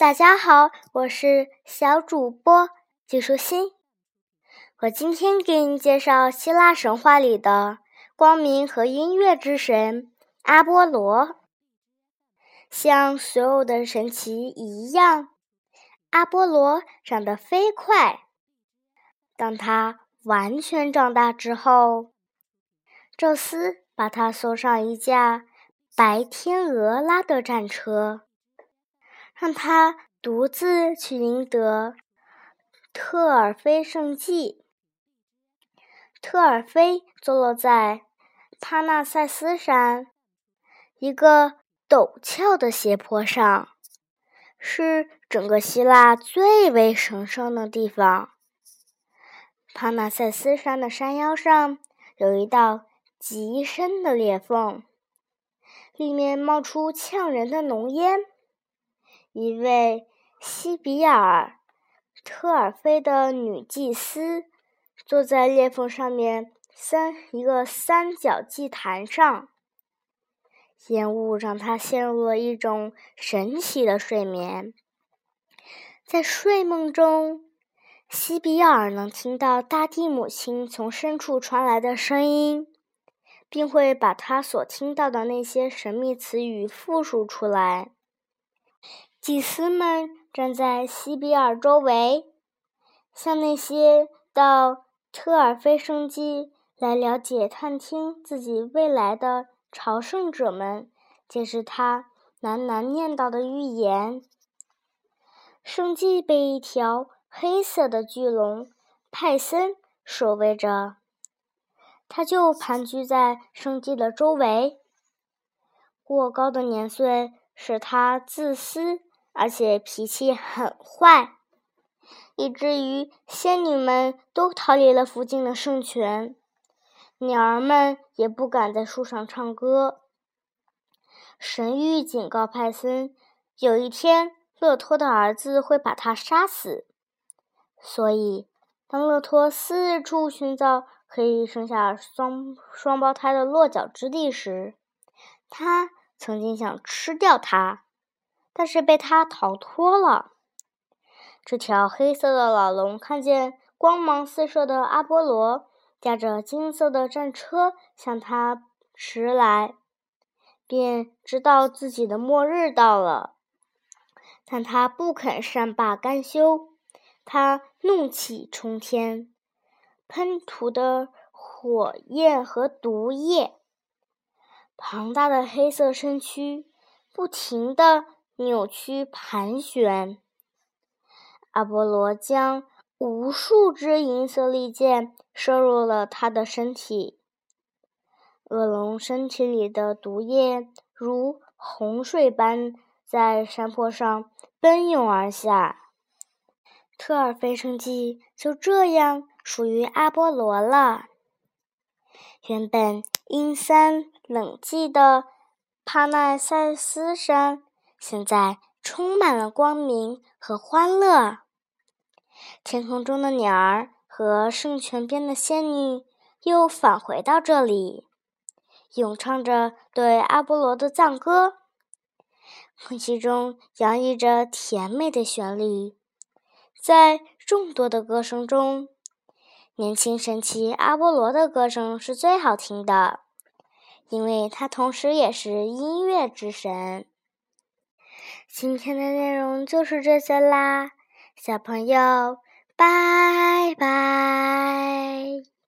大家好，我是小主播季舒心。我今天给你介绍希腊神话里的光明和音乐之神阿波罗。像所有的神奇一样，阿波罗长得飞快。当他完全长大之后，宙斯把他送上一架白天鹅拉的战车。让他独自去赢得特尔菲圣迹。特尔菲坐落在帕纳塞斯山一个陡峭的斜坡上，是整个希腊最为神圣的地方。帕纳塞斯山的山腰上有一道极深的裂缝，里面冒出呛人的浓烟。一位西比尔特尔菲的女祭司坐在裂缝上面三一个三角祭坛上，烟雾让她陷入了一种神奇的睡眠。在睡梦中，西比尔能听到大地母亲从深处传来的声音，并会把他所听到的那些神秘词语复述出来。祭司们站在西比尔周围，向那些到特尔菲圣迹来了解、探听自己未来的朝圣者们解释他喃喃念叨的预言。圣迹被一条黑色的巨龙派森守卫着，他就盘踞在圣迹的周围。过高的年岁使他自私。而且脾气很坏，以至于仙女们都逃离了附近的圣泉，鸟儿们也不敢在树上唱歌。神谕警告派森，有一天勒托的儿子会把他杀死。所以，当勒托四处寻找可以生下双双胞胎的落脚之地时，他曾经想吃掉它。但是被他逃脱了。这条黑色的老龙看见光芒四射的阿波罗驾着金色的战车向他驰来，便知道自己的末日到了。但他不肯善罢甘休，他怒气冲天，喷吐的火焰和毒液，庞大的黑色身躯不停地。扭曲盘旋，阿波罗将无数支银色利剑射入了他的身体。恶龙身体里的毒液如洪水般在山坡上奔涌而下，特尔菲圣迹就这样属于阿波罗了。原本阴森冷寂的帕奈塞斯山。现在充满了光明和欢乐，天空中的鸟儿和圣泉边的仙女又返回到这里，咏唱着对阿波罗的赞歌。空气中洋溢着甜美的旋律，在众多的歌声中，年轻神奇阿波罗的歌声是最好听的，因为他同时也是音乐之神。今天的内容就是这些啦小朋友拜拜。